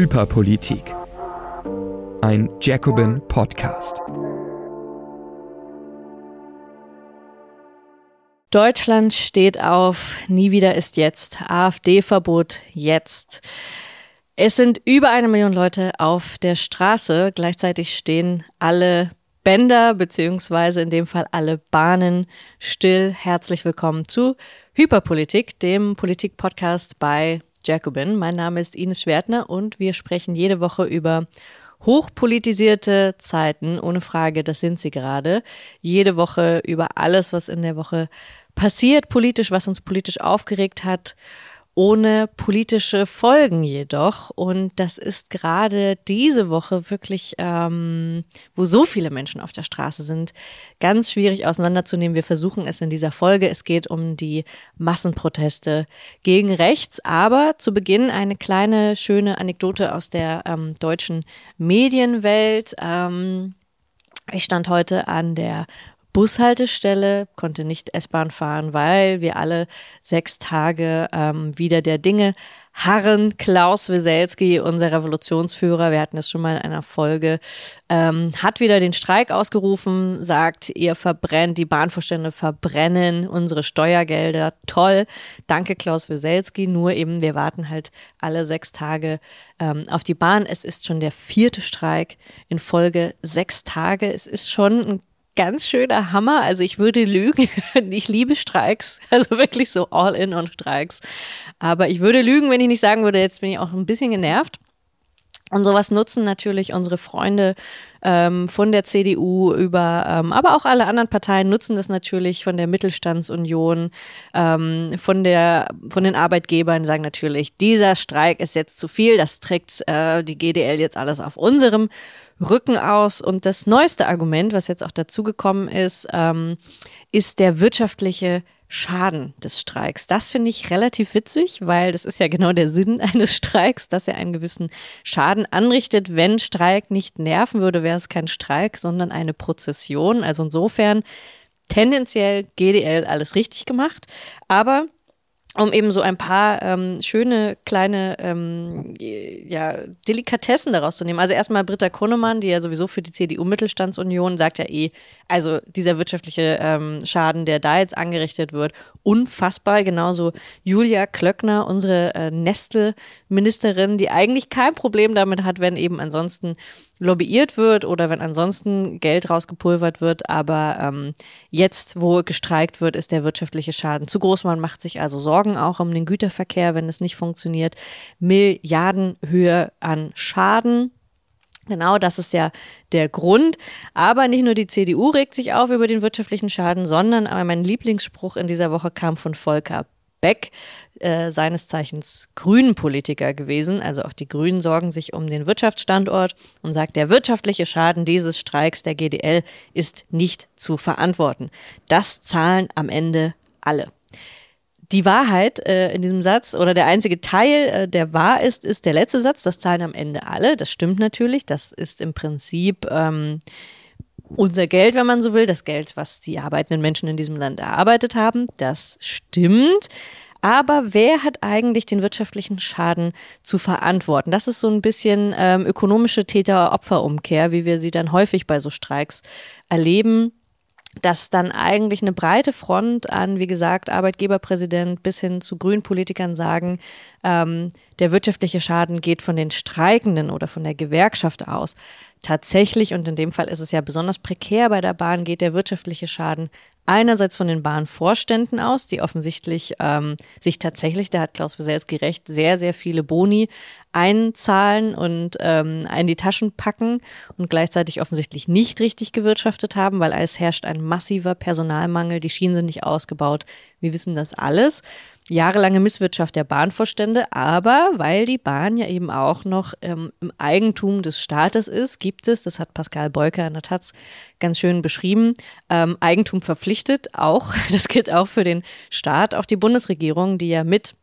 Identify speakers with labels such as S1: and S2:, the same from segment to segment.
S1: Hyperpolitik. Ein Jacobin Podcast.
S2: Deutschland steht auf, nie wieder ist jetzt, AfD-Verbot jetzt. Es sind über eine Million Leute auf der Straße. Gleichzeitig stehen alle Bänder, beziehungsweise in dem Fall alle Bahnen still. Herzlich willkommen zu Hyperpolitik, dem Politik-Podcast bei Jacobin. Mein Name ist Ines Schwertner und wir sprechen jede Woche über hochpolitisierte Zeiten. Ohne Frage, das sind sie gerade. Jede Woche über alles, was in der Woche passiert, politisch, was uns politisch aufgeregt hat ohne politische Folgen jedoch. Und das ist gerade diese Woche wirklich, ähm, wo so viele Menschen auf der Straße sind, ganz schwierig auseinanderzunehmen. Wir versuchen es in dieser Folge. Es geht um die Massenproteste gegen rechts. Aber zu Beginn eine kleine, schöne Anekdote aus der ähm, deutschen Medienwelt. Ähm, ich stand heute an der Bushaltestelle, konnte nicht S-Bahn fahren, weil wir alle sechs Tage ähm, wieder der Dinge harren. Klaus Weselski, unser Revolutionsführer, wir hatten es schon mal in einer Folge, ähm, hat wieder den Streik ausgerufen, sagt, ihr verbrennt, die Bahnvorstände verbrennen unsere Steuergelder. Toll. Danke, Klaus Weselski. Nur eben, wir warten halt alle sechs Tage ähm, auf die Bahn. Es ist schon der vierte Streik in Folge sechs Tage. Es ist schon ein ganz schöner Hammer. Also ich würde lügen. Ich liebe Streiks. Also wirklich so all in on Streiks. Aber ich würde lügen, wenn ich nicht sagen würde, jetzt bin ich auch ein bisschen genervt. Und sowas nutzen natürlich unsere Freunde ähm, von der CDU über, ähm, aber auch alle anderen Parteien nutzen das natürlich von der Mittelstandsunion, ähm, von der, von den Arbeitgebern sagen natürlich, dieser Streik ist jetzt zu viel, das trägt äh, die GDL jetzt alles auf unserem Rücken aus. Und das neueste Argument, was jetzt auch dazugekommen ist, ähm, ist der wirtschaftliche Schaden des Streiks. Das finde ich relativ witzig, weil das ist ja genau der Sinn eines Streiks, dass er einen gewissen Schaden anrichtet. Wenn Streik nicht nerven würde, wäre es kein Streik, sondern eine Prozession. Also insofern tendenziell GDL alles richtig gemacht. Aber um eben so ein paar ähm, schöne kleine ähm, ja, Delikatessen daraus zu nehmen. Also erstmal Britta Konemann, die ja sowieso für die CDU-Mittelstandsunion sagt ja eh, also dieser wirtschaftliche ähm, Schaden, der da jetzt angerichtet wird, unfassbar. Genauso Julia Klöckner, unsere äh, Nestle-Ministerin, die eigentlich kein Problem damit hat, wenn eben ansonsten lobbyiert wird oder wenn ansonsten Geld rausgepulvert wird. Aber ähm, jetzt, wo gestreikt wird, ist der wirtschaftliche Schaden zu groß. Man macht sich also Sorgen auch um den Güterverkehr, wenn es nicht funktioniert. Milliardenhöhe an Schaden. Genau, das ist ja der Grund. Aber nicht nur die CDU regt sich auf über den wirtschaftlichen Schaden, sondern aber mein Lieblingsspruch in dieser Woche kam von Volker Beck, äh, seines Zeichens Grünen-Politiker gewesen. Also auch die Grünen sorgen sich um den Wirtschaftsstandort und sagt, der wirtschaftliche Schaden dieses Streiks der GDL ist nicht zu verantworten. Das zahlen am Ende alle. Die Wahrheit äh, in diesem Satz oder der einzige Teil, äh, der wahr ist, ist der letzte Satz. Das zahlen am Ende alle. Das stimmt natürlich. Das ist im Prinzip ähm, unser Geld, wenn man so will, das Geld, was die arbeitenden Menschen in diesem Land erarbeitet haben. Das stimmt. Aber wer hat eigentlich den wirtschaftlichen Schaden zu verantworten? Das ist so ein bisschen ähm, ökonomische Täter-Opfer-Umkehr, wie wir sie dann häufig bei so Streiks erleben dass dann eigentlich eine breite Front an, wie gesagt, Arbeitgeberpräsident bis hin zu Grünpolitikern sagen, ähm, der wirtschaftliche Schaden geht von den Streikenden oder von der Gewerkschaft aus. Tatsächlich, und in dem Fall ist es ja besonders prekär bei der Bahn, geht der wirtschaftliche Schaden einerseits von den Bahnvorständen aus, die offensichtlich ähm, sich tatsächlich, da hat Klaus Wieselski recht, sehr, sehr viele Boni einzahlen und ähm, in die Taschen packen und gleichzeitig offensichtlich nicht richtig gewirtschaftet haben, weil es herrscht ein massiver Personalmangel, die Schienen sind nicht ausgebaut. Wir wissen das alles jahrelange Misswirtschaft der Bahnvorstände, aber weil die Bahn ja eben auch noch ähm, im Eigentum des Staates ist, gibt es, das hat Pascal Beuker in der Taz ganz schön beschrieben, ähm, Eigentum verpflichtet auch, das gilt auch für den Staat, auch die Bundesregierung, die ja mit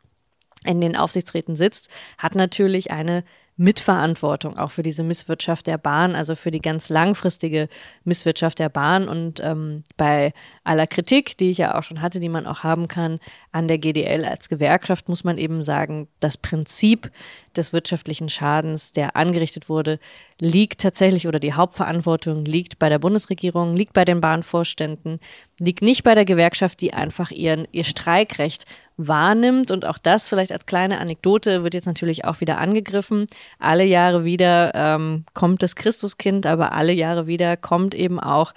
S2: in den Aufsichtsräten sitzt, hat natürlich eine Mitverantwortung auch für diese Misswirtschaft der Bahn, also für die ganz langfristige Misswirtschaft der Bahn. Und ähm, bei aller Kritik, die ich ja auch schon hatte, die man auch haben kann an der GDL als Gewerkschaft, muss man eben sagen, das Prinzip des wirtschaftlichen Schadens, der angerichtet wurde, liegt tatsächlich oder die Hauptverantwortung liegt bei der Bundesregierung, liegt bei den Bahnvorständen, liegt nicht bei der Gewerkschaft, die einfach ihren, ihr Streikrecht wahrnimmt. Und auch das vielleicht als kleine Anekdote wird jetzt natürlich auch wieder angegriffen. Alle Jahre wieder ähm, kommt das Christuskind, aber alle Jahre wieder kommt eben auch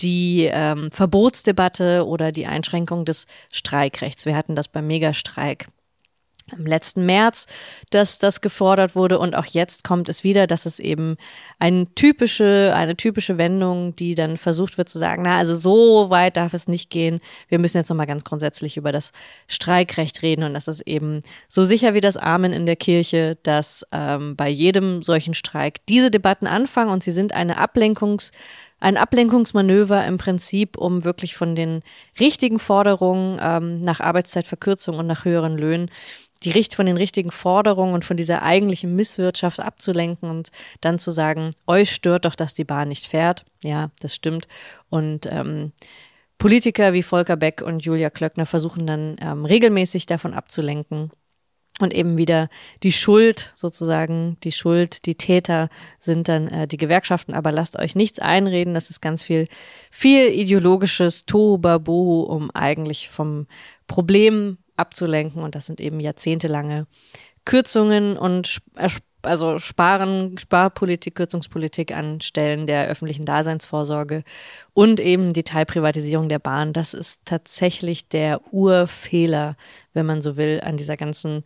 S2: die ähm, Verbotsdebatte oder die Einschränkung des Streikrechts. Wir hatten das beim Megastreik im letzten März, dass das gefordert wurde. Und auch jetzt kommt es wieder, dass es eben eine typische, eine typische Wendung, die dann versucht wird zu sagen, na, also so weit darf es nicht gehen. Wir müssen jetzt nochmal ganz grundsätzlich über das Streikrecht reden. Und das ist eben so sicher wie das Amen in der Kirche, dass ähm, bei jedem solchen Streik diese Debatten anfangen. Und sie sind eine Ablenkungs- ein Ablenkungsmanöver im Prinzip, um wirklich von den richtigen Forderungen ähm, nach Arbeitszeitverkürzung und nach höheren Löhnen die Richt von den richtigen Forderungen und von dieser eigentlichen Misswirtschaft abzulenken und dann zu sagen, euch stört doch, dass die Bahn nicht fährt. Ja, das stimmt. Und ähm, Politiker wie Volker Beck und Julia Klöckner versuchen dann ähm, regelmäßig davon abzulenken und eben wieder die Schuld sozusagen, die Schuld, die Täter sind dann äh, die Gewerkschaften. Aber lasst euch nichts einreden, das ist ganz viel, viel ideologisches Tohuwabohu, um eigentlich vom Problem abzulenken. Und das sind eben jahrzehntelange Kürzungen und also Sparen, Sparpolitik, Kürzungspolitik an Stellen der öffentlichen Daseinsvorsorge und eben die Teilprivatisierung der Bahn. Das ist tatsächlich der Urfehler, wenn man so will, an dieser ganzen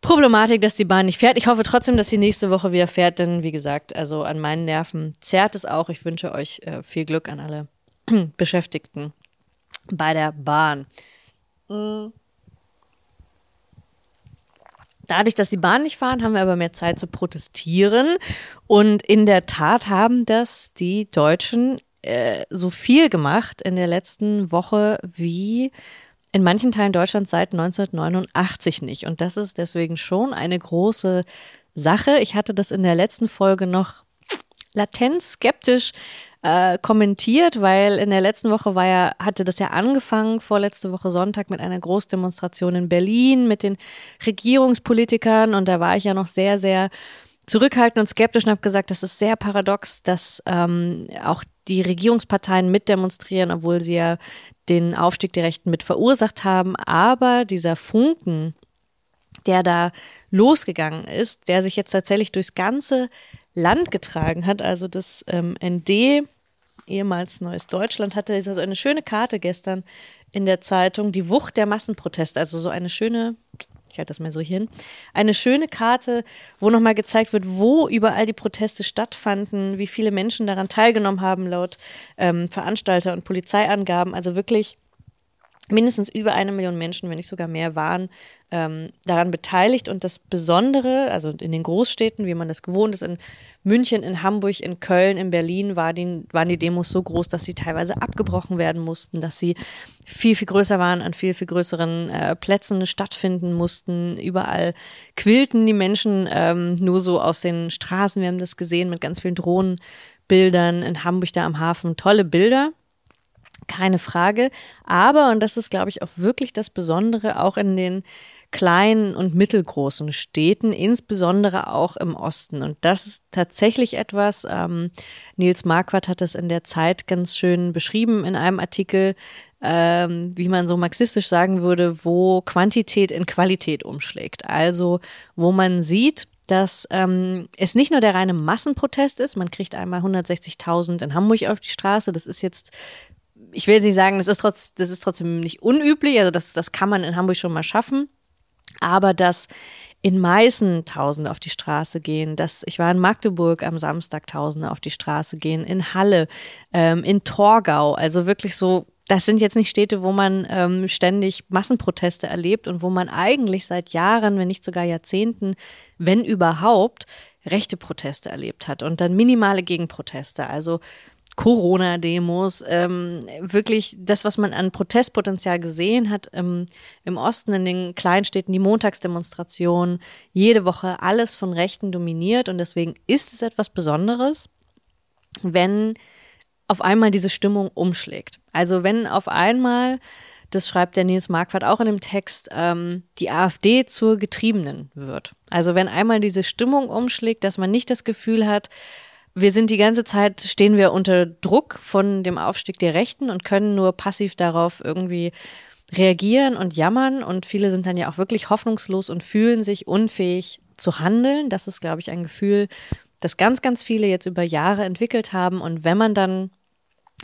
S2: Problematik, dass die Bahn nicht fährt. Ich hoffe trotzdem, dass sie nächste Woche wieder fährt, denn wie gesagt, also an meinen Nerven zerrt es auch. Ich wünsche euch äh, viel Glück an alle Beschäftigten bei der Bahn. Mhm. Dadurch, dass die Bahn nicht fahren, haben wir aber mehr Zeit zu protestieren. Und in der Tat haben das die Deutschen äh, so viel gemacht in der letzten Woche wie in manchen Teilen Deutschlands seit 1989 nicht. Und das ist deswegen schon eine große Sache. Ich hatte das in der letzten Folge noch latent skeptisch äh, kommentiert, weil in der letzten Woche war ja, hatte das ja angefangen, vorletzte Woche Sonntag mit einer Großdemonstration in Berlin mit den Regierungspolitikern und da war ich ja noch sehr, sehr zurückhaltend und skeptisch und habe gesagt, das ist sehr paradox, dass ähm, auch die Regierungsparteien mitdemonstrieren, obwohl sie ja den Aufstieg der Rechten mit verursacht haben. Aber dieser Funken, der da losgegangen ist, der sich jetzt tatsächlich durchs ganze Land getragen hat. Also das ähm, ND, ehemals Neues Deutschland, hatte also eine schöne Karte gestern in der Zeitung, die Wucht der Massenproteste. Also so eine schöne, ich halte das mal so hin, eine schöne Karte, wo nochmal gezeigt wird, wo überall die Proteste stattfanden, wie viele Menschen daran teilgenommen haben, laut ähm, Veranstalter und Polizeiangaben. Also wirklich mindestens über eine Million Menschen, wenn nicht sogar mehr, waren ähm, daran beteiligt. Und das Besondere, also in den Großstädten, wie man das gewohnt ist, in München, in Hamburg, in Köln, in Berlin, war die, waren die Demos so groß, dass sie teilweise abgebrochen werden mussten, dass sie viel, viel größer waren, an viel, viel größeren äh, Plätzen stattfinden mussten. Überall quillten die Menschen ähm, nur so aus den Straßen. Wir haben das gesehen mit ganz vielen Drohnenbildern in Hamburg da am Hafen. Tolle Bilder keine Frage. Aber, und das ist, glaube ich, auch wirklich das Besondere, auch in den kleinen und mittelgroßen Städten, insbesondere auch im Osten. Und das ist tatsächlich etwas, ähm, Nils Marquardt hat das in der Zeit ganz schön beschrieben in einem Artikel, ähm, wie man so marxistisch sagen würde, wo Quantität in Qualität umschlägt. Also, wo man sieht, dass ähm, es nicht nur der reine Massenprotest ist, man kriegt einmal 160.000 in Hamburg auf die Straße, das ist jetzt ich will nicht sagen, das ist, trotz, das ist trotzdem nicht unüblich, also das, das kann man in Hamburg schon mal schaffen, aber dass in Meißen Tausende auf die Straße gehen, dass ich war in Magdeburg am Samstag Tausende auf die Straße gehen, in Halle, ähm, in Torgau, also wirklich so das sind jetzt nicht Städte, wo man ähm, ständig Massenproteste erlebt und wo man eigentlich seit Jahren, wenn nicht sogar Jahrzehnten, wenn überhaupt, rechte Proteste erlebt hat und dann minimale Gegenproteste. Also Corona-Demos, ähm, wirklich das, was man an Protestpotenzial gesehen hat ähm, im Osten, in den Kleinstädten, die Montagsdemonstrationen, jede Woche alles von Rechten dominiert und deswegen ist es etwas Besonderes, wenn auf einmal diese Stimmung umschlägt. Also wenn auf einmal das schreibt der Nils Marquardt auch in dem Text, ähm, die AfD zur Getriebenen wird. Also wenn einmal diese Stimmung umschlägt, dass man nicht das Gefühl hat, wir sind die ganze Zeit, stehen wir unter Druck von dem Aufstieg der Rechten und können nur passiv darauf irgendwie reagieren und jammern. Und viele sind dann ja auch wirklich hoffnungslos und fühlen sich unfähig zu handeln. Das ist, glaube ich, ein Gefühl, das ganz, ganz viele jetzt über Jahre entwickelt haben. Und wenn man dann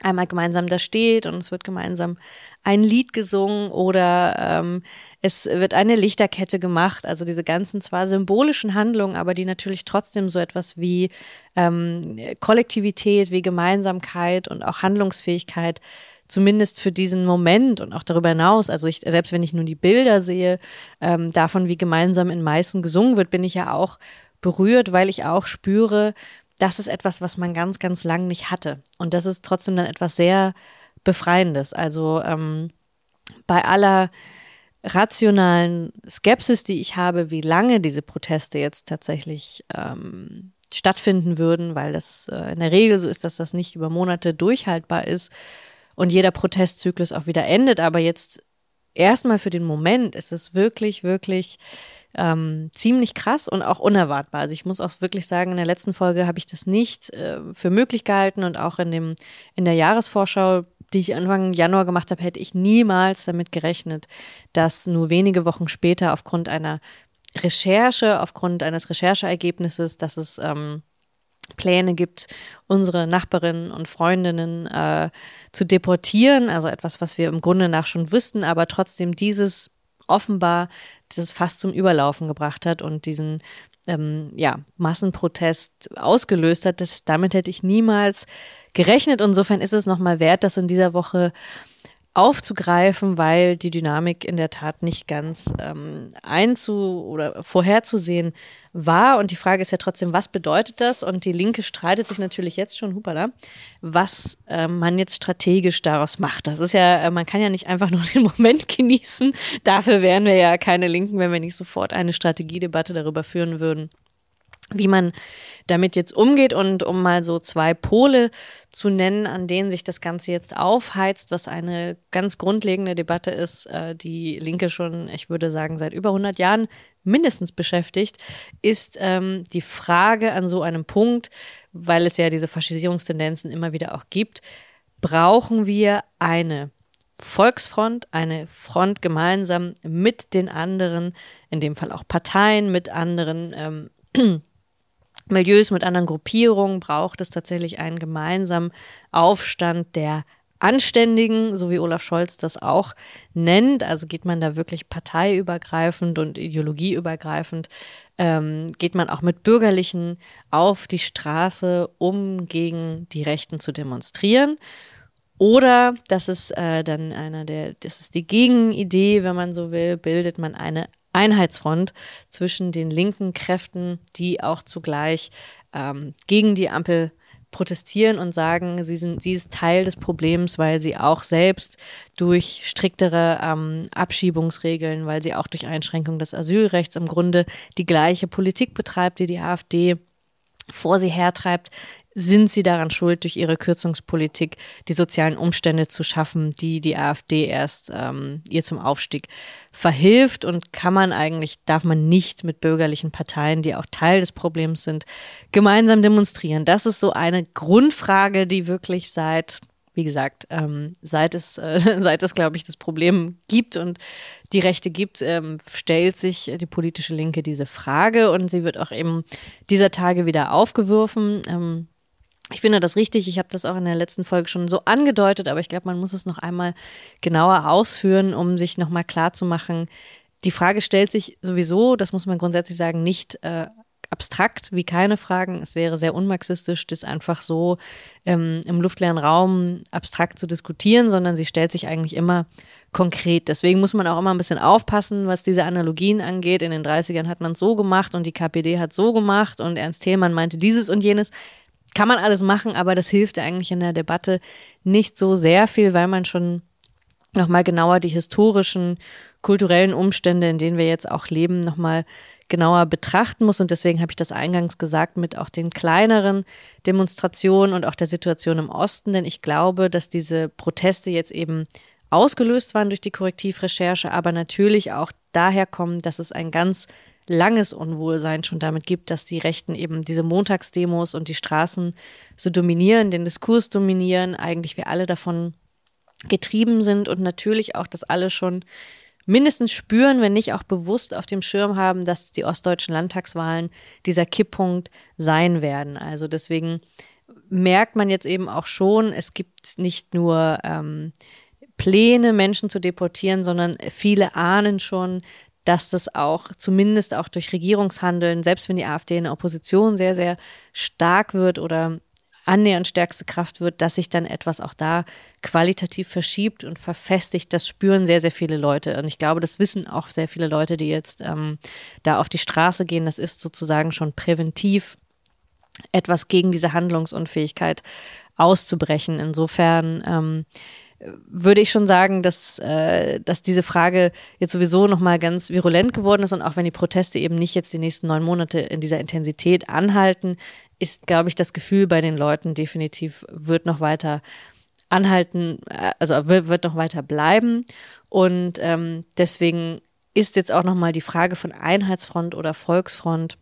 S2: einmal gemeinsam da steht und es wird gemeinsam ein Lied gesungen oder ähm, es wird eine Lichterkette gemacht. Also diese ganzen zwar symbolischen Handlungen, aber die natürlich trotzdem so etwas wie ähm, Kollektivität, wie Gemeinsamkeit und auch Handlungsfähigkeit zumindest für diesen Moment und auch darüber hinaus, also ich, selbst wenn ich nur die Bilder sehe, ähm, davon, wie gemeinsam in Meißen gesungen wird, bin ich ja auch berührt, weil ich auch spüre, das ist etwas, was man ganz, ganz lang nicht hatte. Und das ist trotzdem dann etwas sehr Befreiendes. Also ähm, bei aller rationalen Skepsis, die ich habe, wie lange diese Proteste jetzt tatsächlich ähm, stattfinden würden, weil das äh, in der Regel so ist, dass das nicht über Monate durchhaltbar ist und jeder Protestzyklus auch wieder endet. Aber jetzt erstmal für den Moment ist es wirklich, wirklich ähm, ziemlich krass und auch unerwartbar. Also ich muss auch wirklich sagen, in der letzten Folge habe ich das nicht äh, für möglich gehalten und auch in dem in der Jahresvorschau die ich Anfang Januar gemacht habe, hätte ich niemals damit gerechnet, dass nur wenige Wochen später aufgrund einer Recherche, aufgrund eines Rechercheergebnisses, dass es ähm, Pläne gibt, unsere Nachbarinnen und Freundinnen äh, zu deportieren, also etwas, was wir im Grunde nach schon wüssten, aber trotzdem dieses offenbar dieses Fass zum Überlaufen gebracht hat und diesen ähm, ja, Massenprotest ausgelöst hat. Das, damit hätte ich niemals gerechnet. Insofern ist es nochmal wert, das in dieser Woche aufzugreifen, weil die Dynamik in der Tat nicht ganz ähm, einzu- oder vorherzusehen war. Und die Frage ist ja trotzdem, was bedeutet das? Und die Linke streitet sich natürlich jetzt schon, hupala, was äh, man jetzt strategisch daraus macht. Das ist ja, äh, man kann ja nicht einfach nur den Moment genießen. Dafür wären wir ja keine Linken, wenn wir nicht sofort eine Strategiedebatte darüber führen würden wie man damit jetzt umgeht und um mal so zwei Pole zu nennen, an denen sich das Ganze jetzt aufheizt, was eine ganz grundlegende Debatte ist, äh, die Linke schon, ich würde sagen, seit über 100 Jahren mindestens beschäftigt, ist ähm, die Frage an so einem Punkt, weil es ja diese Faschisierungstendenzen immer wieder auch gibt, brauchen wir eine Volksfront, eine Front gemeinsam mit den anderen, in dem Fall auch Parteien, mit anderen ähm, Milieus, mit anderen Gruppierungen braucht es tatsächlich einen gemeinsamen Aufstand der Anständigen, so wie Olaf Scholz das auch nennt. Also geht man da wirklich parteiübergreifend und ideologieübergreifend, ähm, geht man auch mit Bürgerlichen auf die Straße, um gegen die Rechten zu demonstrieren. Oder, das ist äh, dann einer der, das ist die Gegenidee, wenn man so will, bildet man eine Einheitsfront zwischen den linken Kräften, die auch zugleich ähm, gegen die Ampel protestieren und sagen, sie sind, sie ist Teil des Problems, weil sie auch selbst durch striktere ähm, Abschiebungsregeln, weil sie auch durch Einschränkung des Asylrechts im Grunde die gleiche Politik betreibt, die die AfD vor sie hertreibt, sind sie daran schuld, durch ihre Kürzungspolitik die sozialen Umstände zu schaffen, die die AfD erst ähm, ihr zum Aufstieg verhilft und kann man eigentlich, darf man nicht mit bürgerlichen Parteien, die auch Teil des Problems sind, gemeinsam demonstrieren. Das ist so eine Grundfrage, die wirklich seit wie gesagt, ähm, seit es, äh, seit es, glaube ich, das Problem gibt und die Rechte gibt, ähm, stellt sich die politische Linke diese Frage und sie wird auch eben dieser Tage wieder aufgeworfen. Ähm, ich finde das richtig. Ich habe das auch in der letzten Folge schon so angedeutet, aber ich glaube, man muss es noch einmal genauer ausführen, um sich nochmal klarzumachen. Die Frage stellt sich sowieso, das muss man grundsätzlich sagen, nicht äh, abstrakt wie keine Fragen. Es wäre sehr unmarxistisch, das einfach so ähm, im luftleeren Raum abstrakt zu diskutieren, sondern sie stellt sich eigentlich immer konkret. Deswegen muss man auch immer ein bisschen aufpassen, was diese Analogien angeht. In den 30ern hat man es so gemacht und die KPD hat so gemacht und Ernst Thälmann meinte dieses und jenes kann man alles machen, aber das hilft eigentlich in der Debatte nicht so sehr viel, weil man schon nochmal genauer die historischen, kulturellen Umstände, in denen wir jetzt auch leben, nochmal genauer betrachten muss. Und deswegen habe ich das eingangs gesagt mit auch den kleineren Demonstrationen und auch der Situation im Osten. Denn ich glaube, dass diese Proteste jetzt eben ausgelöst waren durch die Korrektivrecherche, aber natürlich auch daher kommen, dass es ein ganz langes Unwohlsein schon damit gibt, dass die Rechten eben diese Montagsdemos und die Straßen so dominieren, den Diskurs dominieren, eigentlich wir alle davon getrieben sind und natürlich auch, dass alle schon mindestens spüren, wenn nicht auch bewusst auf dem Schirm haben, dass die ostdeutschen Landtagswahlen dieser Kipppunkt sein werden. Also deswegen merkt man jetzt eben auch schon, es gibt nicht nur ähm, Pläne, Menschen zu deportieren, sondern viele ahnen schon, dass das auch zumindest auch durch Regierungshandeln, selbst wenn die AfD in der Opposition sehr, sehr stark wird oder annähernd stärkste Kraft wird, dass sich dann etwas auch da qualitativ verschiebt und verfestigt. Das spüren sehr, sehr viele Leute. Und ich glaube, das wissen auch sehr viele Leute, die jetzt ähm, da auf die Straße gehen. Das ist sozusagen schon präventiv etwas gegen diese Handlungsunfähigkeit auszubrechen. Insofern ähm, würde ich schon sagen, dass, äh, dass diese Frage jetzt sowieso nochmal ganz virulent geworden ist. Und auch wenn die Proteste eben nicht jetzt die nächsten neun Monate in dieser Intensität anhalten, ist, glaube ich, das Gefühl bei den Leuten definitiv wird noch weiter anhalten, äh, also wird, wird noch weiter bleiben. Und ähm, deswegen ist jetzt auch nochmal die Frage von Einheitsfront oder Volksfront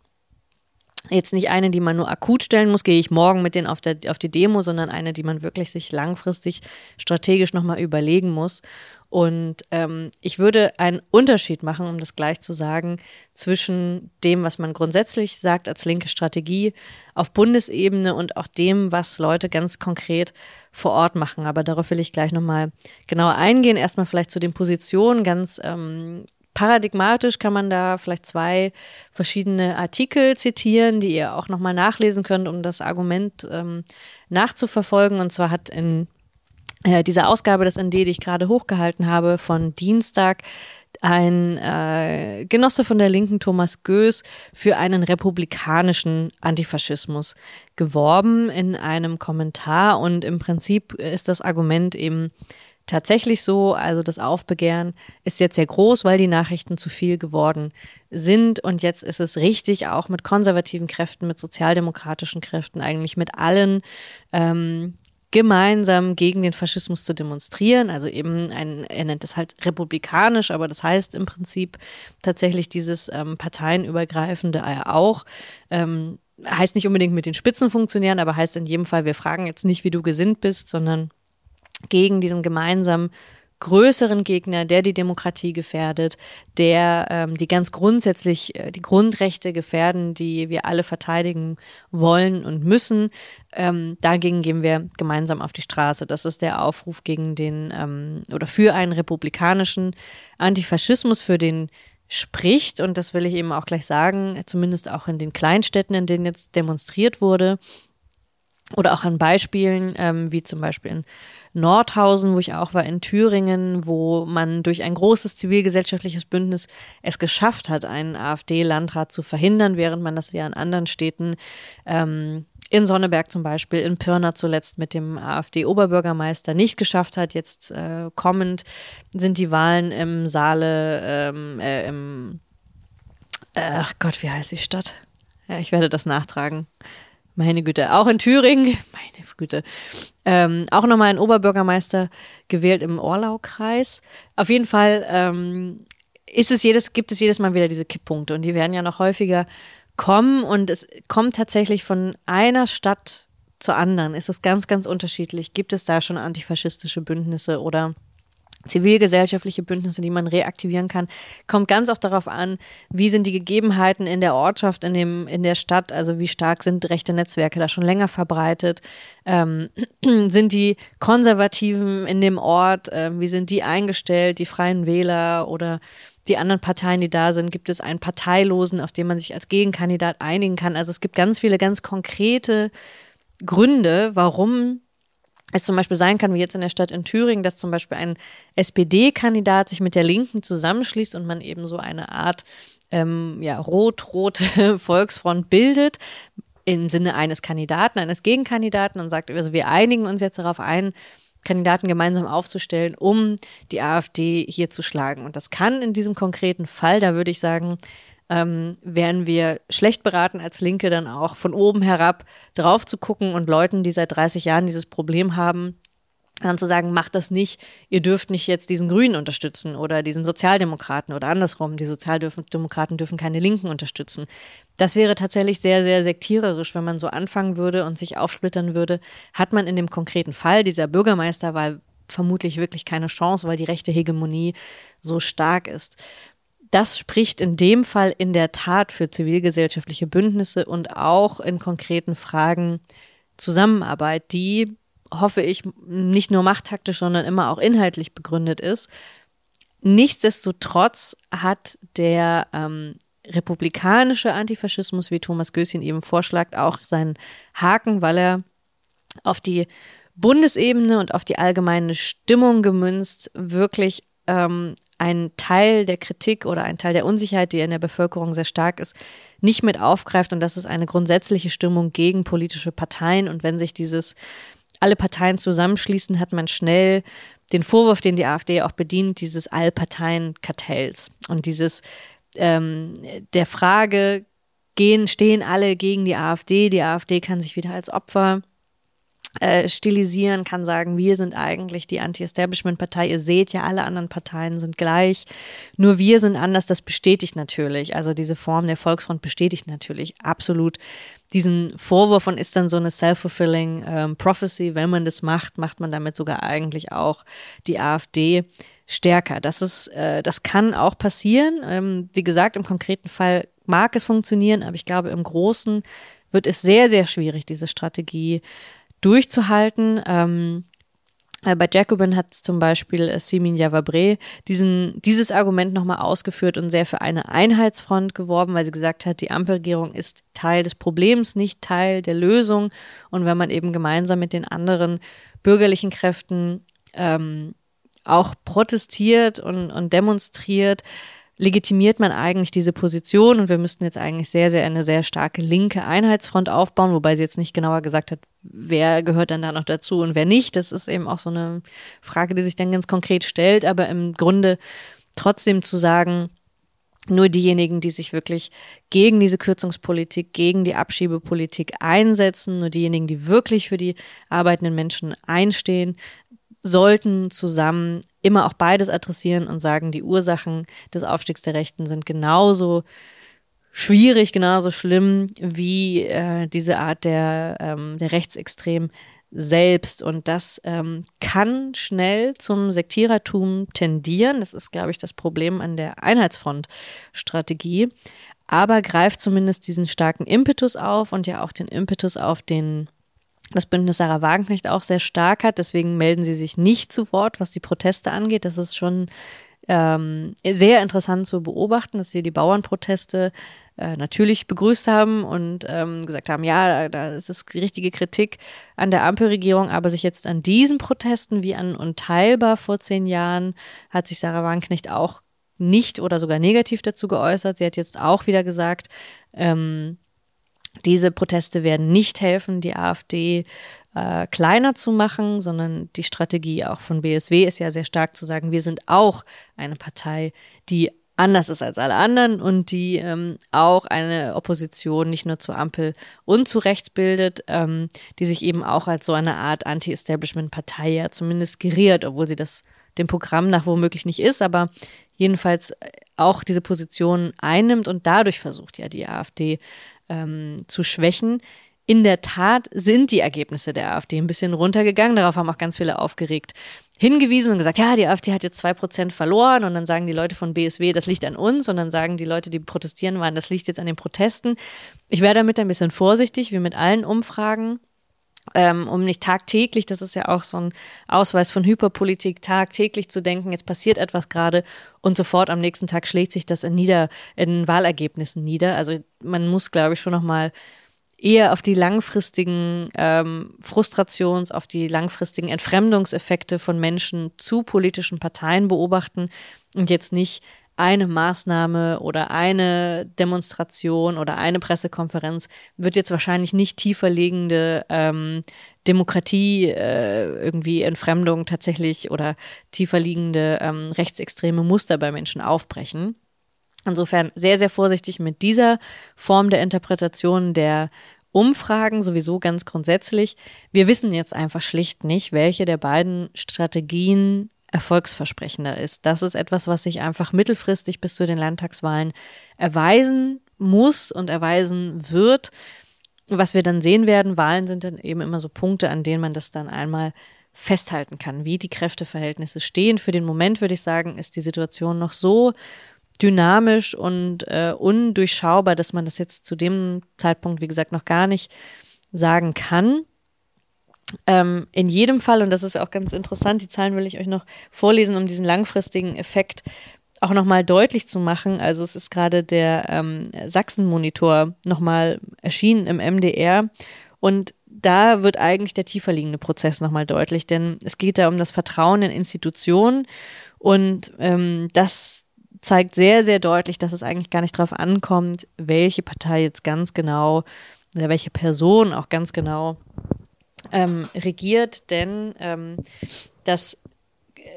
S2: jetzt nicht eine, die man nur akut stellen muss, gehe ich morgen mit denen auf, der, auf die Demo, sondern eine, die man wirklich sich langfristig strategisch nochmal überlegen muss. Und ähm, ich würde einen Unterschied machen, um das gleich zu sagen, zwischen dem, was man grundsätzlich sagt als linke Strategie auf Bundesebene und auch dem, was Leute ganz konkret vor Ort machen. Aber darauf will ich gleich nochmal genauer eingehen. Erstmal vielleicht zu den Positionen ganz ähm, paradigmatisch kann man da vielleicht zwei verschiedene Artikel zitieren, die ihr auch nochmal nachlesen könnt, um das Argument ähm, nachzuverfolgen. Und zwar hat in äh, dieser Ausgabe des ND, die ich gerade hochgehalten habe, von Dienstag ein äh, Genosse von der Linken, Thomas Goes, für einen republikanischen Antifaschismus geworben in einem Kommentar. Und im Prinzip ist das Argument eben, tatsächlich so. Also das Aufbegehren ist jetzt sehr groß, weil die Nachrichten zu viel geworden sind. Und jetzt ist es richtig, auch mit konservativen Kräften, mit sozialdemokratischen Kräften, eigentlich mit allen ähm, gemeinsam gegen den Faschismus zu demonstrieren. Also eben ein, er nennt es halt republikanisch, aber das heißt im Prinzip tatsächlich dieses ähm, parteienübergreifende auch. Ähm, heißt nicht unbedingt mit den Spitzenfunktionären, aber heißt in jedem Fall, wir fragen jetzt nicht, wie du gesinnt bist, sondern gegen diesen gemeinsamen größeren Gegner, der die Demokratie gefährdet, der ähm, die ganz grundsätzlich äh, die Grundrechte gefährden, die wir alle verteidigen wollen und müssen. Ähm, dagegen gehen wir gemeinsam auf die Straße. Das ist der Aufruf gegen den ähm, oder für einen republikanischen Antifaschismus, für den spricht. Und das will ich eben auch gleich sagen, zumindest auch in den Kleinstädten, in denen jetzt demonstriert wurde, oder auch an Beispielen, ähm, wie zum Beispiel in Nordhausen, wo ich auch war, in Thüringen, wo man durch ein großes zivilgesellschaftliches Bündnis es geschafft hat, einen AfD-Landrat zu verhindern, während man das ja in anderen Städten, ähm, in Sonneberg zum Beispiel, in Pirna zuletzt mit dem AfD-Oberbürgermeister nicht geschafft hat. Jetzt äh, kommend sind die Wahlen im Saale, ähm, äh, im, ach Gott, wie heißt die Stadt? Ja, ich werde das nachtragen. Meine Güte, auch in Thüringen, meine Güte, ähm, auch nochmal ein Oberbürgermeister gewählt im Orlaukreis. Auf jeden Fall ähm, ist es jedes, gibt es jedes Mal wieder diese Kipppunkte und die werden ja noch häufiger kommen und es kommt tatsächlich von einer Stadt zur anderen. Ist es ganz, ganz unterschiedlich. Gibt es da schon antifaschistische Bündnisse oder zivilgesellschaftliche Bündnisse, die man reaktivieren kann, kommt ganz auch darauf an, wie sind die Gegebenheiten in der Ortschaft, in dem, in der Stadt, also wie stark sind rechte Netzwerke da schon länger verbreitet, ähm, sind die Konservativen in dem Ort, äh, wie sind die eingestellt, die Freien Wähler oder die anderen Parteien, die da sind, gibt es einen Parteilosen, auf den man sich als Gegenkandidat einigen kann. Also es gibt ganz viele ganz konkrete Gründe, warum es zum Beispiel sein kann, wie jetzt in der Stadt in Thüringen, dass zum Beispiel ein SPD-Kandidat sich mit der Linken zusammenschließt und man eben so eine Art ähm, ja, rot-rote Volksfront bildet. im Sinne eines Kandidaten, eines Gegenkandidaten und sagt, also wir einigen uns jetzt darauf ein, Kandidaten gemeinsam aufzustellen, um die AfD hier zu schlagen. Und das kann in diesem konkreten Fall, da würde ich sagen, ähm, wären wir schlecht beraten als Linke dann auch von oben herab drauf zu gucken und Leuten, die seit 30 Jahren dieses Problem haben, dann zu sagen, macht das nicht, ihr dürft nicht jetzt diesen Grünen unterstützen oder diesen Sozialdemokraten oder andersrum, die Sozialdemokraten dürfen keine Linken unterstützen. Das wäre tatsächlich sehr, sehr sektiererisch, wenn man so anfangen würde und sich aufsplittern würde. Hat man in dem konkreten Fall dieser Bürgermeisterwahl vermutlich wirklich keine Chance, weil die rechte Hegemonie so stark ist. Das spricht in dem Fall in der Tat für zivilgesellschaftliche Bündnisse und auch in konkreten Fragen Zusammenarbeit, die hoffe ich, nicht nur machttaktisch, sondern immer auch inhaltlich begründet ist. Nichtsdestotrotz hat der ähm, republikanische Antifaschismus, wie Thomas Gößchen eben vorschlägt, auch seinen Haken, weil er auf die Bundesebene und auf die allgemeine Stimmung gemünzt wirklich ähm, einen Teil der Kritik oder einen Teil der Unsicherheit, die in der Bevölkerung sehr stark ist, nicht mit aufgreift. Und das ist eine grundsätzliche Stimmung gegen politische Parteien. Und wenn sich dieses alle Parteien zusammenschließen, hat man schnell den Vorwurf, den die AfD auch bedient, dieses Allparteienkartells und dieses ähm, der Frage, gehen, stehen alle gegen die AfD, die AfD kann sich wieder als Opfer äh, stilisieren, kann sagen, wir sind eigentlich die Anti-Establishment-Partei. Ihr seht ja, alle anderen Parteien sind gleich. Nur wir sind anders. Das bestätigt natürlich. Also diese Form der Volksfront bestätigt natürlich absolut diesen Vorwurf und ist dann so eine self-fulfilling ähm, prophecy. Wenn man das macht, macht man damit sogar eigentlich auch die AfD stärker. Das ist, äh, das kann auch passieren. Ähm, wie gesagt, im konkreten Fall mag es funktionieren, aber ich glaube, im Großen wird es sehr, sehr schwierig, diese Strategie durchzuhalten. Ähm, äh, bei Jacobin hat zum Beispiel äh, Simin Javabre diesen, dieses Argument nochmal ausgeführt und sehr für eine Einheitsfront geworben, weil sie gesagt hat, die Ampelregierung ist Teil des Problems, nicht Teil der Lösung. Und wenn man eben gemeinsam mit den anderen bürgerlichen Kräften ähm, auch protestiert und, und demonstriert, legitimiert man eigentlich diese Position und wir müssten jetzt eigentlich sehr, sehr eine sehr starke linke Einheitsfront aufbauen, wobei sie jetzt nicht genauer gesagt hat, wer gehört dann da noch dazu und wer nicht. Das ist eben auch so eine Frage, die sich dann ganz konkret stellt, aber im Grunde trotzdem zu sagen, nur diejenigen, die sich wirklich gegen diese Kürzungspolitik, gegen die Abschiebepolitik einsetzen, nur diejenigen, die wirklich für die arbeitenden Menschen einstehen, sollten zusammen immer auch beides adressieren und sagen, die Ursachen des Aufstiegs der Rechten sind genauso schwierig, genauso schlimm wie äh, diese Art der, ähm, der Rechtsextrem selbst. Und das ähm, kann schnell zum Sektierertum tendieren. Das ist, glaube ich, das Problem an der Einheitsfront-Strategie. Aber greift zumindest diesen starken Impetus auf und ja auch den Impetus auf den das Bündnis Sarah Wagenknecht auch sehr stark hat. Deswegen melden sie sich nicht zu Wort, was die Proteste angeht. Das ist schon ähm, sehr interessant zu beobachten, dass sie die Bauernproteste äh, natürlich begrüßt haben und ähm, gesagt haben, ja, da ist es richtige Kritik an der Ampelregierung, aber sich jetzt an diesen Protesten wie an Unteilbar vor zehn Jahren hat sich Sarah Wagenknecht auch nicht oder sogar negativ dazu geäußert. Sie hat jetzt auch wieder gesagt, ähm, diese Proteste werden nicht helfen, die AfD äh, kleiner zu machen, sondern die Strategie auch von BSW ist ja sehr stark zu sagen, wir sind auch eine Partei, die anders ist als alle anderen und die ähm, auch eine Opposition nicht nur zur Ampel und zu rechts bildet, ähm, die sich eben auch als so eine Art Anti-Establishment-Partei ja zumindest geriert, obwohl sie das dem Programm nach womöglich nicht ist, aber jedenfalls auch diese Position einnimmt und dadurch versucht ja die AfD ähm, zu schwächen. In der Tat sind die Ergebnisse der AfD ein bisschen runtergegangen. Darauf haben auch ganz viele aufgeregt hingewiesen und gesagt, ja, die AfD hat jetzt zwei Prozent verloren. Und dann sagen die Leute von BSW, das liegt an uns. Und dann sagen die Leute, die protestieren waren, das liegt jetzt an den Protesten. Ich wäre damit ein bisschen vorsichtig, wie mit allen Umfragen ähm, um nicht tagtäglich, das ist ja auch so ein Ausweis von Hyperpolitik, tagtäglich zu denken, jetzt passiert etwas gerade und sofort am nächsten Tag schlägt sich das in, nieder, in Wahlergebnissen nieder. Also man muss, glaube ich, schon nochmal eher auf die langfristigen ähm, Frustrations-, auf die langfristigen Entfremdungseffekte von Menschen zu politischen Parteien beobachten und jetzt nicht eine Maßnahme oder eine Demonstration oder eine Pressekonferenz wird jetzt wahrscheinlich nicht tiefer liegende ähm, Demokratie, äh, irgendwie Entfremdung tatsächlich oder tiefer liegende ähm, rechtsextreme Muster bei Menschen aufbrechen. Insofern sehr, sehr vorsichtig mit dieser Form der Interpretation der Umfragen sowieso ganz grundsätzlich. Wir wissen jetzt einfach schlicht nicht, welche der beiden Strategien erfolgsversprechender ist. Das ist etwas, was sich einfach mittelfristig bis zu den Landtagswahlen erweisen muss und erweisen wird. Was wir dann sehen werden, Wahlen sind dann eben immer so Punkte, an denen man das dann einmal festhalten kann, wie die Kräfteverhältnisse stehen. Für den Moment würde ich sagen, ist die Situation noch so dynamisch und äh, undurchschaubar, dass man das jetzt zu dem Zeitpunkt, wie gesagt, noch gar nicht sagen kann. Ähm, in jedem Fall, und das ist auch ganz interessant, die Zahlen will ich euch noch vorlesen, um diesen langfristigen Effekt auch nochmal deutlich zu machen. Also es ist gerade der ähm, Sachsen-Monitor nochmal erschienen im MDR und da wird eigentlich der tiefer liegende Prozess nochmal deutlich, denn es geht da um das Vertrauen in Institutionen und ähm, das zeigt sehr, sehr deutlich, dass es eigentlich gar nicht darauf ankommt, welche Partei jetzt ganz genau oder welche Person auch ganz genau ähm, regiert, denn ähm, das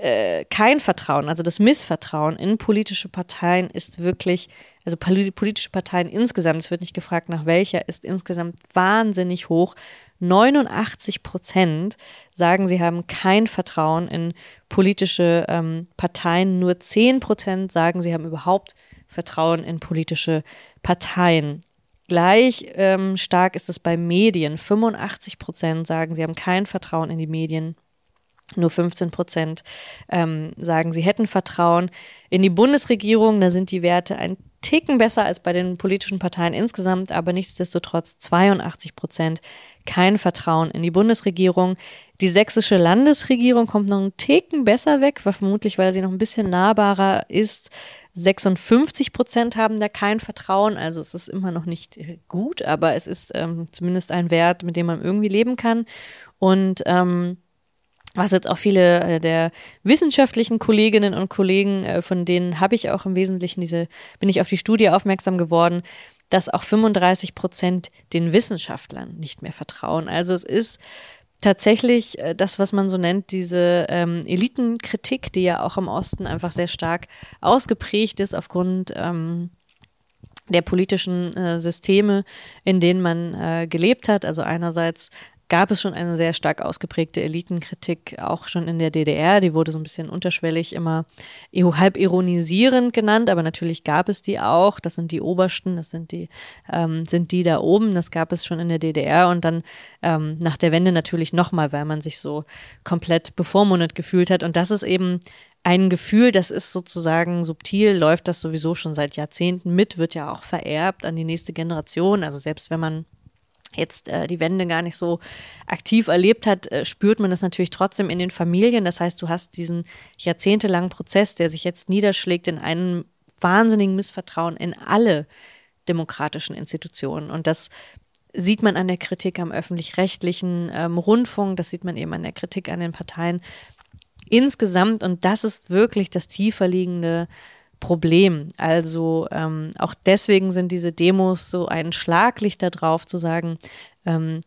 S2: äh, kein Vertrauen, also das Missvertrauen in politische Parteien ist wirklich, also politische Parteien insgesamt, es wird nicht gefragt, nach welcher, ist insgesamt wahnsinnig hoch. 89 Prozent sagen, sie haben kein Vertrauen in politische ähm, Parteien. Nur 10 Prozent sagen, sie haben überhaupt Vertrauen in politische Parteien. Gleich ähm, stark ist es bei Medien. 85 Prozent sagen, sie haben kein Vertrauen in die Medien. Nur 15 Prozent ähm, sagen, sie hätten Vertrauen in die Bundesregierung. Da sind die Werte ein Ticken besser als bei den politischen Parteien insgesamt, aber nichtsdestotrotz 82 Prozent kein Vertrauen in die Bundesregierung. Die sächsische Landesregierung kommt noch einen Ticken besser weg, vermutlich weil sie noch ein bisschen nahbarer ist 56 Prozent haben da kein Vertrauen. Also es ist immer noch nicht äh, gut, aber es ist ähm, zumindest ein Wert, mit dem man irgendwie leben kann. Und ähm, was jetzt auch viele äh, der wissenschaftlichen Kolleginnen und Kollegen, äh, von denen habe ich auch im Wesentlichen diese, bin ich auf die Studie aufmerksam geworden, dass auch 35 Prozent den Wissenschaftlern nicht mehr vertrauen. Also es ist tatsächlich äh, das, was man so nennt, diese ähm, Elitenkritik, die ja auch im Osten einfach sehr stark ausgeprägt ist aufgrund ähm, der politischen äh, Systeme, in denen man äh, gelebt hat. Also einerseits gab es schon eine sehr stark ausgeprägte Elitenkritik, auch schon in der DDR. Die wurde so ein bisschen unterschwellig immer halb ironisierend genannt, aber natürlich gab es die auch. Das sind die Obersten, das sind die, ähm, sind die da oben. Das gab es schon in der DDR und dann ähm, nach der Wende natürlich nochmal, weil man sich so komplett bevormundet gefühlt hat. Und das ist eben ein Gefühl, das ist sozusagen subtil, läuft das sowieso schon seit Jahrzehnten mit, wird ja auch vererbt an die nächste Generation. Also selbst wenn man jetzt äh, die Wende gar nicht so aktiv erlebt hat, äh, spürt man das natürlich trotzdem in den Familien. Das heißt, du hast diesen jahrzehntelangen Prozess, der sich jetzt niederschlägt in einem wahnsinnigen Missvertrauen in alle demokratischen Institutionen. Und das sieht man an der Kritik am öffentlich-rechtlichen ähm, Rundfunk, das sieht man eben an der Kritik an den Parteien insgesamt. Und das ist wirklich das tiefer liegende Problem. Also ähm, auch deswegen sind diese Demos so ein Schlaglicht darauf zu sagen, ähm,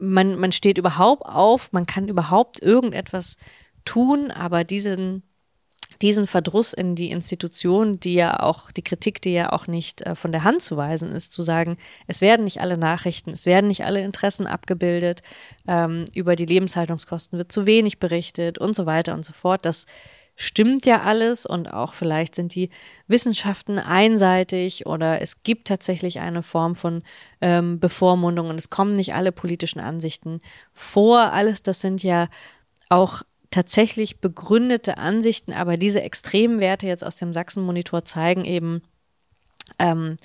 S2: man, man steht überhaupt auf, man kann überhaupt irgendetwas tun, aber diesen, diesen Verdruss in die Institution, die ja auch, die Kritik, die ja auch nicht äh, von der Hand zu weisen ist, zu sagen, es werden nicht alle Nachrichten, es werden nicht alle Interessen abgebildet, ähm, über die Lebenshaltungskosten wird zu wenig berichtet und so weiter und so fort, das stimmt ja alles und auch vielleicht sind die Wissenschaften einseitig oder es gibt tatsächlich eine Form von ähm, Bevormundung und es kommen nicht alle politischen Ansichten vor. Alles das sind ja auch tatsächlich begründete Ansichten, aber diese extremen Werte jetzt aus dem Sachsen-Monitor zeigen eben, ähm,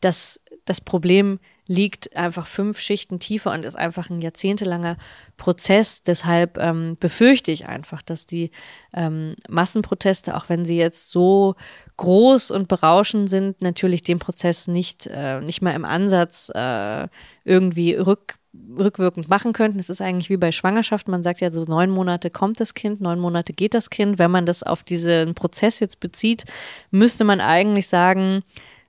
S2: dass das Problem liegt einfach fünf Schichten tiefer und ist einfach ein jahrzehntelanger Prozess. Deshalb ähm, befürchte ich einfach, dass die ähm, Massenproteste, auch wenn sie jetzt so groß und berauschend sind, natürlich dem Prozess nicht, äh, nicht mal im Ansatz äh, irgendwie rück rückwirkend machen könnten. Es ist eigentlich wie bei Schwangerschaft. Man sagt ja so neun Monate kommt das Kind, neun Monate geht das Kind. Wenn man das auf diesen Prozess jetzt bezieht, müsste man eigentlich sagen,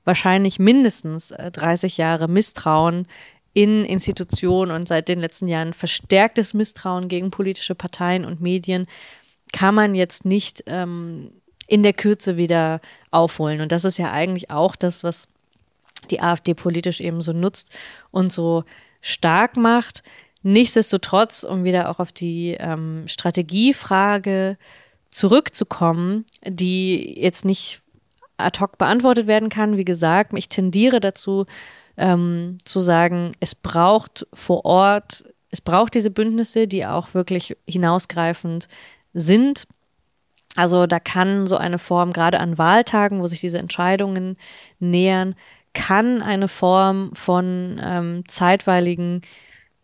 S2: wahrscheinlich mindestens 30 äh, Jahre Misstrauen in Institutionen und seit den letzten Jahren verstärktes Misstrauen gegen politische Parteien und Medien kann man jetzt nicht ähm, in der Kürze wieder aufholen. Und das ist ja eigentlich auch das, was die AfD politisch eben so nutzt und so stark macht. Nichtsdestotrotz, um wieder auch auf die ähm, Strategiefrage zurückzukommen, die jetzt nicht ad hoc beantwortet werden kann. Wie gesagt, ich tendiere dazu ähm, zu sagen, es braucht vor Ort, es braucht diese Bündnisse, die auch wirklich hinausgreifend sind. Also da kann so eine Form, gerade an Wahltagen, wo sich diese Entscheidungen nähern, kann eine Form von ähm, zeitweiligen,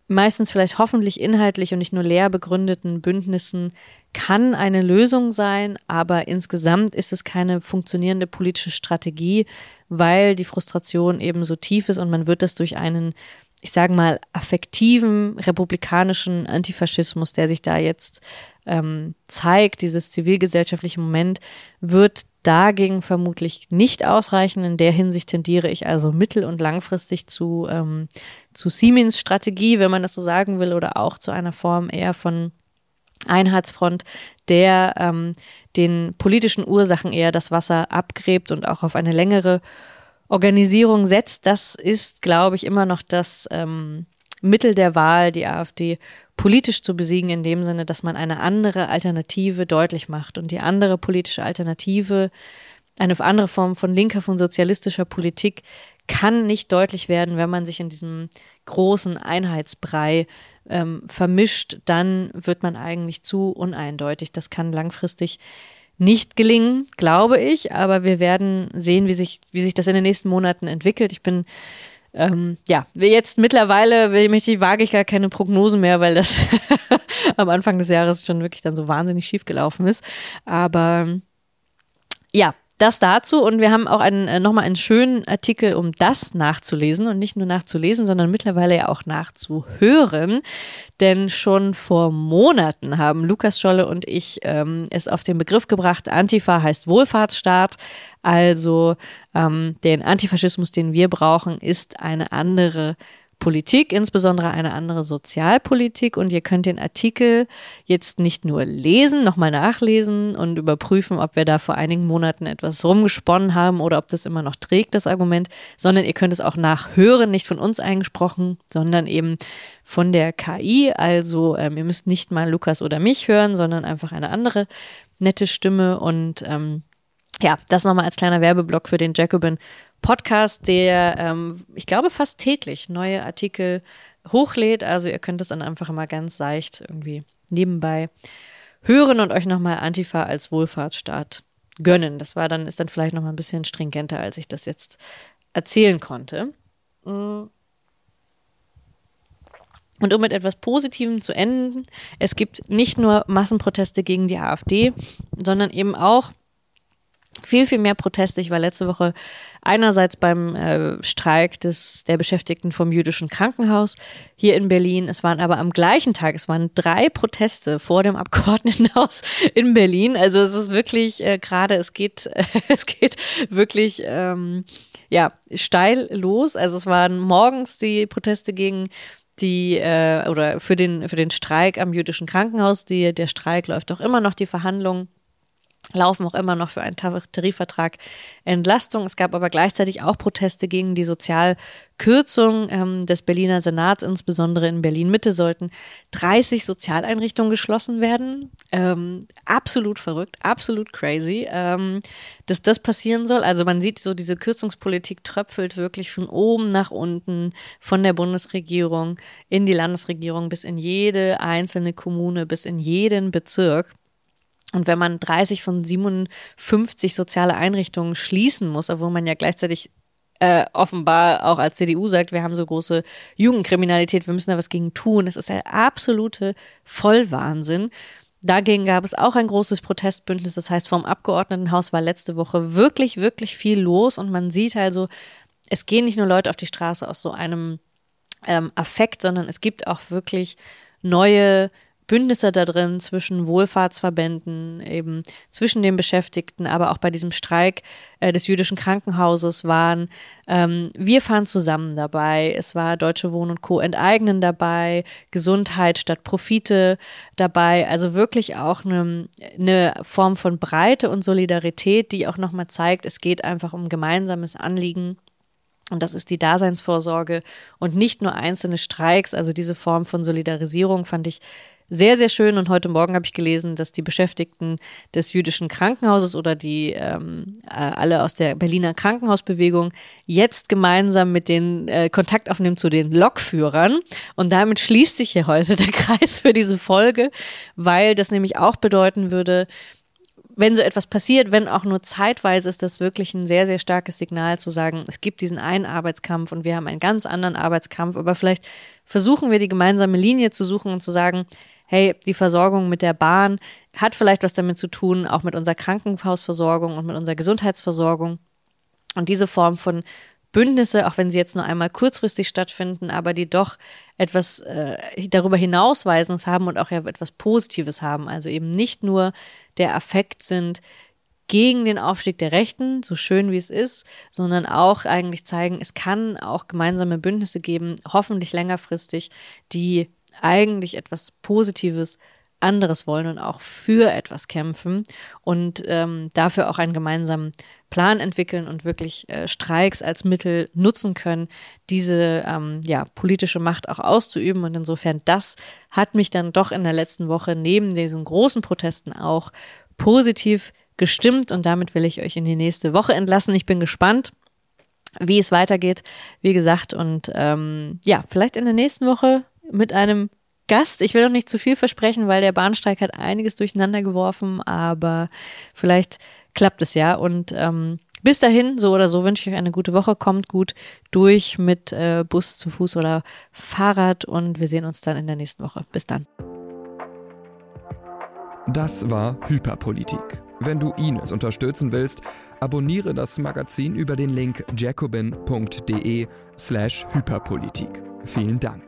S2: meistens vielleicht hoffentlich inhaltlich und nicht nur leer begründeten Bündnissen, kann eine Lösung sein, aber insgesamt ist es keine funktionierende politische Strategie, weil die Frustration eben so tief ist und man wird das durch einen ich sage mal, affektiven republikanischen Antifaschismus, der sich da jetzt ähm, zeigt, dieses zivilgesellschaftliche Moment, wird dagegen vermutlich nicht ausreichen. In der Hinsicht tendiere ich also mittel- und langfristig zu, ähm, zu Siemens Strategie, wenn man das so sagen will, oder auch zu einer Form eher von Einheitsfront, der ähm, den politischen Ursachen eher das Wasser abgräbt und auch auf eine längere Organisierung setzt. Das ist, glaube ich, immer noch das ähm, Mittel der Wahl, die AfD politisch zu besiegen, in dem Sinne, dass man eine andere Alternative deutlich macht. Und die andere politische Alternative, eine andere Form von linker, von sozialistischer Politik, kann nicht deutlich werden, wenn man sich in diesem großen Einheitsbrei ähm, vermischt, dann wird man eigentlich zu uneindeutig. Das kann langfristig nicht gelingen, glaube ich, aber wir werden sehen, wie sich, wie sich das in den nächsten Monaten entwickelt. Ich bin ähm, ja, jetzt mittlerweile ich, wage ich gar keine Prognosen mehr, weil das am Anfang des Jahres schon wirklich dann so wahnsinnig schief gelaufen ist. Aber ja, das dazu und wir haben auch einen, äh, nochmal einen schönen Artikel, um das nachzulesen und nicht nur nachzulesen, sondern mittlerweile ja auch nachzuhören. Denn schon vor Monaten haben Lukas Scholle und ich ähm, es auf den Begriff gebracht, Antifa heißt Wohlfahrtsstaat. Also ähm, den Antifaschismus, den wir brauchen, ist eine andere Politik, insbesondere eine andere Sozialpolitik. Und ihr könnt den Artikel jetzt nicht nur lesen, nochmal nachlesen und überprüfen, ob wir da vor einigen Monaten etwas rumgesponnen haben oder ob das immer noch trägt, das Argument, sondern ihr könnt es auch nachhören, nicht von uns eingesprochen, sondern eben von der KI. Also ähm, ihr müsst nicht mal Lukas oder mich hören, sondern einfach eine andere nette Stimme und ähm, ja, das nochmal als kleiner Werbeblock für den Jacobin Podcast, der, ähm, ich glaube, fast täglich neue Artikel hochlädt. Also ihr könnt es dann einfach immer ganz seicht irgendwie nebenbei hören und euch nochmal Antifa als Wohlfahrtsstaat gönnen. Das war dann, ist dann vielleicht nochmal ein bisschen stringenter, als ich das jetzt erzählen konnte. Mm. Und um mit etwas Positivem zu enden, es gibt nicht nur Massenproteste gegen die AfD, sondern eben auch viel, viel mehr Proteste. Ich war letzte Woche einerseits beim äh, Streik des, der Beschäftigten vom jüdischen Krankenhaus hier in Berlin. Es waren aber am gleichen Tag, es waren drei Proteste vor dem Abgeordnetenhaus in Berlin. Also es ist wirklich äh, gerade, es geht, äh, es geht wirklich ähm, ja steil los. Also es waren morgens die Proteste gegen die äh, oder für den für den Streik am jüdischen Krankenhaus. Die, der Streik läuft auch immer noch die Verhandlungen laufen auch immer noch für einen Tarifvertrag Entlastung. Es gab aber gleichzeitig auch Proteste gegen die Sozialkürzung ähm, des Berliner Senats, insbesondere in Berlin Mitte sollten 30 Sozialeinrichtungen geschlossen werden. Ähm, absolut verrückt, absolut crazy, ähm, dass das passieren soll. Also man sieht so, diese Kürzungspolitik tröpfelt wirklich von oben nach unten, von der Bundesregierung in die Landesregierung bis in jede einzelne Kommune, bis in jeden Bezirk. Und wenn man 30 von 57 soziale Einrichtungen schließen muss, obwohl man ja gleichzeitig äh, offenbar auch als CDU sagt, wir haben so große Jugendkriminalität, wir müssen da was gegen tun. Das ist der absolute Vollwahnsinn. Dagegen gab es auch ein großes Protestbündnis. Das heißt, vom Abgeordnetenhaus war letzte Woche wirklich, wirklich viel los. Und man sieht also, es gehen nicht nur Leute auf die Straße aus so einem ähm, Affekt, sondern es gibt auch wirklich neue Bündnisse da drin zwischen Wohlfahrtsverbänden, eben zwischen den Beschäftigten, aber auch bei diesem Streik äh, des jüdischen Krankenhauses waren. Ähm, wir fahren zusammen dabei. Es war Deutsche Wohnen und Co. enteignen dabei, Gesundheit statt Profite dabei. Also wirklich auch eine, eine Form von Breite und Solidarität, die auch nochmal zeigt, es geht einfach um gemeinsames Anliegen. Und das ist die Daseinsvorsorge und nicht nur einzelne Streiks. Also diese Form von Solidarisierung fand ich sehr, sehr schön. Und heute Morgen habe ich gelesen, dass die Beschäftigten des jüdischen Krankenhauses oder die ähm, äh, alle aus der Berliner Krankenhausbewegung jetzt gemeinsam mit den äh, Kontakt aufnehmen zu den Lokführern. Und damit schließt sich hier heute der Kreis für diese Folge, weil das nämlich auch bedeuten würde, wenn so etwas passiert, wenn auch nur zeitweise, ist das wirklich ein sehr, sehr starkes Signal zu sagen, es gibt diesen einen Arbeitskampf und wir haben einen ganz anderen Arbeitskampf, aber vielleicht versuchen wir die gemeinsame Linie zu suchen und zu sagen, hey, die Versorgung mit der Bahn hat vielleicht was damit zu tun, auch mit unserer Krankenhausversorgung und mit unserer Gesundheitsversorgung. Und diese Form von Bündnisse, auch wenn sie jetzt nur einmal kurzfristig stattfinden, aber die doch etwas äh, darüber hinausweisendes haben und auch ja etwas Positives haben. Also eben nicht nur der Affekt sind gegen den Aufstieg der Rechten, so schön wie es ist, sondern auch eigentlich zeigen, es kann auch gemeinsame Bündnisse geben, hoffentlich längerfristig, die eigentlich etwas Positives anderes wollen und auch für etwas kämpfen und ähm, dafür auch einen gemeinsamen Plan entwickeln und wirklich äh, Streiks als Mittel nutzen können, diese ähm, ja, politische Macht auch auszuüben. Und insofern, das hat mich dann doch in der letzten Woche neben diesen großen Protesten auch positiv gestimmt und damit will ich euch in die nächste Woche entlassen. Ich bin gespannt, wie es weitergeht, wie gesagt. Und ähm, ja, vielleicht in der nächsten Woche mit einem Gast. Ich will noch nicht zu viel versprechen, weil der Bahnstreik hat einiges durcheinander geworfen, aber vielleicht klappt es ja. Und ähm, bis dahin, so oder so, wünsche ich euch eine gute Woche. Kommt gut durch mit äh, Bus, zu Fuß oder Fahrrad und wir sehen uns dann in der nächsten Woche. Bis dann.
S1: Das war Hyperpolitik. Wenn du Ines unterstützen willst, abonniere das Magazin über den Link jacobin.de slash Hyperpolitik. Vielen Dank.